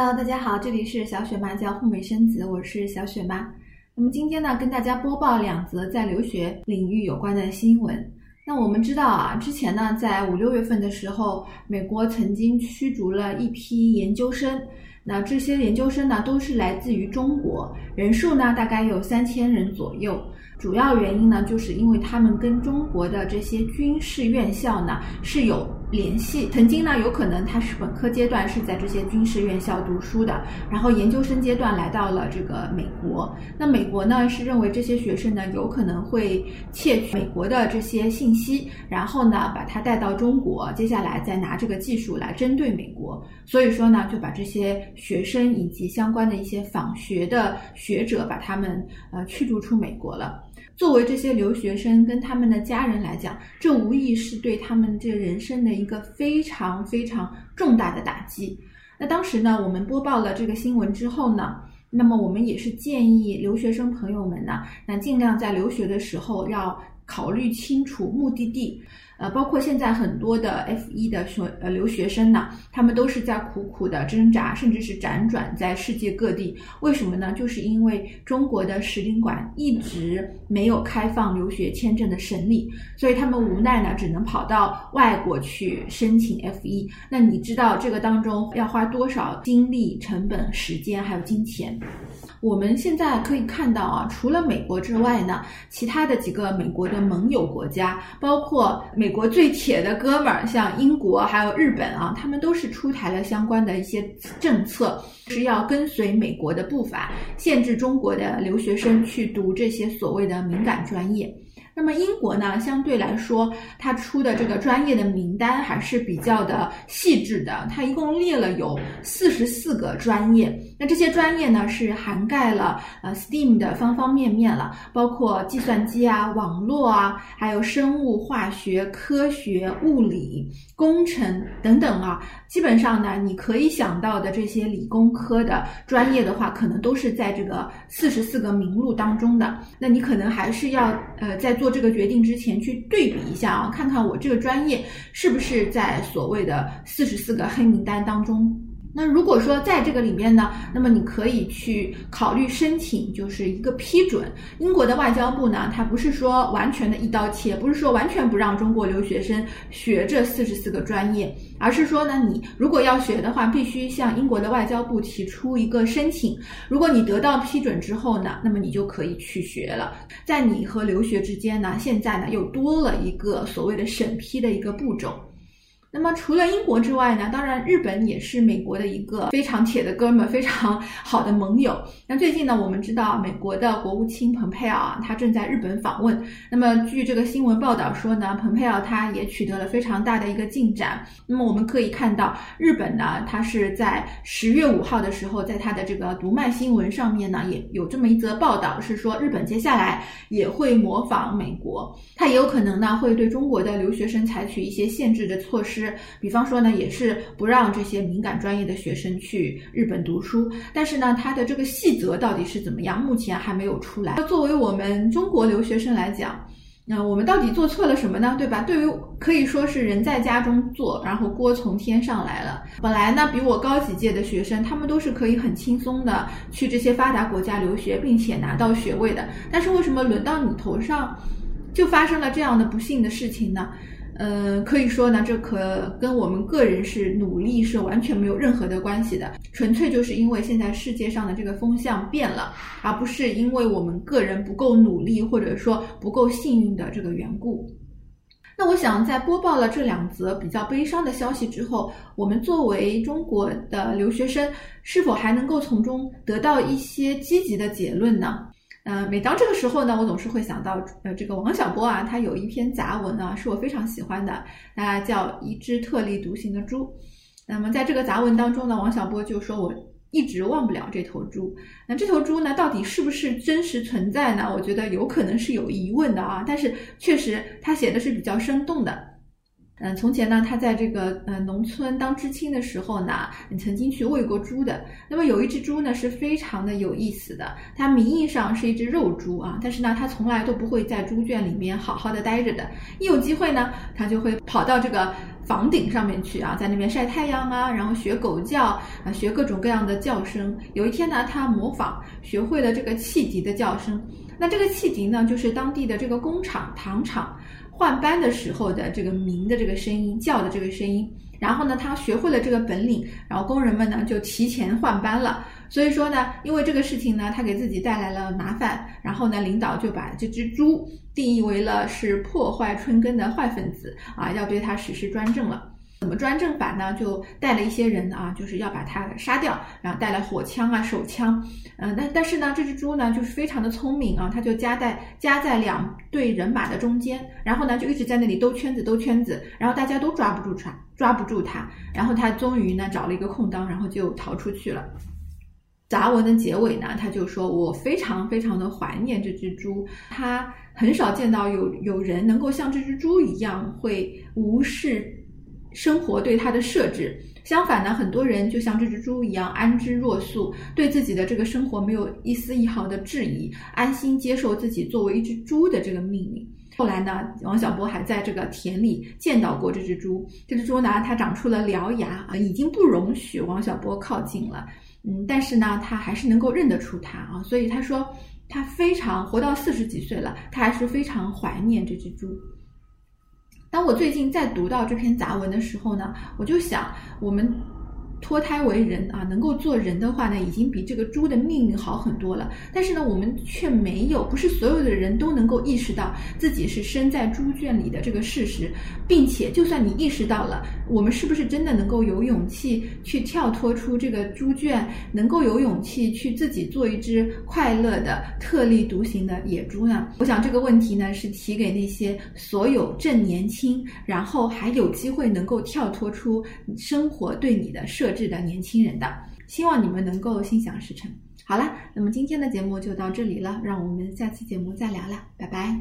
Hello，大家好，这里是小雪妈教护美生子，我是小雪妈。那么今天呢，跟大家播报两则在留学领域有关的新闻。那我们知道啊，之前呢，在五六月份的时候，美国曾经驱逐了一批研究生。那这些研究生呢，都是来自于中国，人数呢大概有三千人左右。主要原因呢，就是因为他们跟中国的这些军事院校呢是有联系。曾经呢，有可能他是本科阶段是在这些军事院校读书的，然后研究生阶段来到了这个美国。那美国呢是认为这些学生呢有可能会窃取美国的这些信息，然后呢把他带到中国，接下来再拿这个技术来针对美国。所以说呢，就把这些学生以及相关的一些访学的学者，把他们呃驱逐出美国了。作为这些留学生跟他们的家人来讲，这无疑是对他们这人生的一个非常非常重大的打击。那当时呢，我们播报了这个新闻之后呢，那么我们也是建议留学生朋友们呢，那尽量在留学的时候要考虑清楚目的地。呃，包括现在很多的 F 一的学呃留学生呢，他们都是在苦苦的挣扎，甚至是辗转在世界各地。为什么呢？就是因为中国的使领馆一直没有开放留学签证的审理，所以他们无奈呢，只能跑到外国去申请 F 一。那你知道这个当中要花多少精力、成本、时间还有金钱？我们现在可以看到啊，除了美国之外呢，其他的几个美国的盟友国家，包括美国最铁的哥们儿，像英国还有日本啊，他们都是出台了相关的一些政策，是要跟随美国的步伐，限制中国的留学生去读这些所谓的敏感专业。那么英国呢，相对来说，它出的这个专业的名单还是比较的细致的。它一共列了有四十四个专业，那这些专业呢是涵盖了呃 STEAM 的方方面面了，包括计算机啊、网络啊，还有生物化学、科学、物理、工程等等啊。基本上呢，你可以想到的这些理工科的专业的话，可能都是在这个四十四个名录当中的。那你可能还是要呃在做。这个决定之前，去对比一下啊，看看我这个专业是不是在所谓的四十四个黑名单当中。那如果说在这个里面呢，那么你可以去考虑申请，就是一个批准。英国的外交部呢，它不是说完全的一刀切，不是说完全不让中国留学生学这四十四个专业，而是说呢，你如果要学的话，必须向英国的外交部提出一个申请。如果你得到批准之后呢，那么你就可以去学了。在你和留学之间呢，现在呢又多了一个所谓的审批的一个步骤。那么除了英国之外呢，当然日本也是美国的一个非常铁的哥们，非常好的盟友。那最近呢，我们知道美国的国务卿蓬佩奥啊，他正在日本访问。那么据这个新闻报道说呢，蓬佩奥他也取得了非常大的一个进展。那么我们可以看到，日本呢，他是在十月五号的时候，在他的这个读卖新闻上面呢，也有这么一则报道，是说日本接下来也会模仿美国，它也有可能呢，会对中国的留学生采取一些限制的措施。是，比方说呢，也是不让这些敏感专业的学生去日本读书。但是呢，它的这个细则到底是怎么样，目前还没有出来。那作为我们中国留学生来讲，那我们到底做错了什么呢？对吧？对于可以说是人在家中坐，然后锅从天上来了。本来呢，比我高几届的学生，他们都是可以很轻松的去这些发达国家留学，并且拿到学位的。但是为什么轮到你头上，就发生了这样的不幸的事情呢？呃，可以说呢，这可跟我们个人是努力是完全没有任何的关系的，纯粹就是因为现在世界上的这个风向变了，而不是因为我们个人不够努力或者说不够幸运的这个缘故。那我想在播报了这两则比较悲伤的消息之后，我们作为中国的留学生，是否还能够从中得到一些积极的结论呢？呃，每当这个时候呢，我总是会想到，呃，这个王小波啊，他有一篇杂文啊，是我非常喜欢的，那，叫《一只特立独行的猪》。那么在这个杂文当中呢，王小波就说我一直忘不了这头猪。那这头猪呢，到底是不是真实存在呢？我觉得有可能是有疑问的啊。但是确实他写的是比较生动的。嗯，从前呢，他在这个呃农村当知青的时候呢，曾经去喂过猪的。那么有一只猪呢是非常的有意思的，它名义上是一只肉猪啊，但是呢，它从来都不会在猪圈里面好好的待着的。一有机会呢，它就会跑到这个房顶上面去啊，在那边晒太阳啊，然后学狗叫啊，学各种各样的叫声。有一天呢，它模仿学会了这个汽笛的叫声。那这个汽笛呢，就是当地的这个工厂糖厂。换班的时候的这个鸣的这个声音，叫的这个声音，然后呢，他学会了这个本领，然后工人们呢就提前换班了。所以说呢，因为这个事情呢，他给自己带来了麻烦，然后呢，领导就把这只猪定义为了是破坏春耕的坏分子啊，要对他实施专政了。怎么专政法呢？就带了一些人啊，就是要把他杀掉，然后带来火枪啊、手枪。嗯，但但是呢，这只猪呢就是非常的聪明啊，它就夹在夹在两队人马的中间，然后呢就一直在那里兜圈子兜圈子，然后大家都抓不住它，抓不住它，然后它终于呢找了一个空当，然后就逃出去了。杂文的结尾呢，他就说我非常非常的怀念这只猪，他很少见到有有人能够像这只猪一样会无视。生活对他的设置，相反呢，很多人就像这只猪一样安之若素，对自己的这个生活没有一丝一毫的质疑，安心接受自己作为一只猪的这个命运。后来呢，王小波还在这个田里见到过这只猪，这只猪呢，它长出了獠牙啊，已经不容许王小波靠近了。嗯，但是呢，他还是能够认得出它啊，所以他说他非常活到四十几岁了，他还是非常怀念这只猪。当我最近在读到这篇杂文的时候呢，我就想，我们。脱胎为人啊，能够做人的话呢，已经比这个猪的命运好很多了。但是呢，我们却没有，不是所有的人都能够意识到自己是生在猪圈里的这个事实，并且，就算你意识到了，我们是不是真的能够有勇气去跳脱出这个猪圈，能够有勇气去自己做一只快乐的、特立独行的野猪呢？我想这个问题呢，是提给那些所有正年轻，然后还有机会能够跳脱出生活对你的设。特质的年轻人的，希望你们能够心想事成。好了，那么今天的节目就到这里了，让我们下期节目再聊了，拜拜。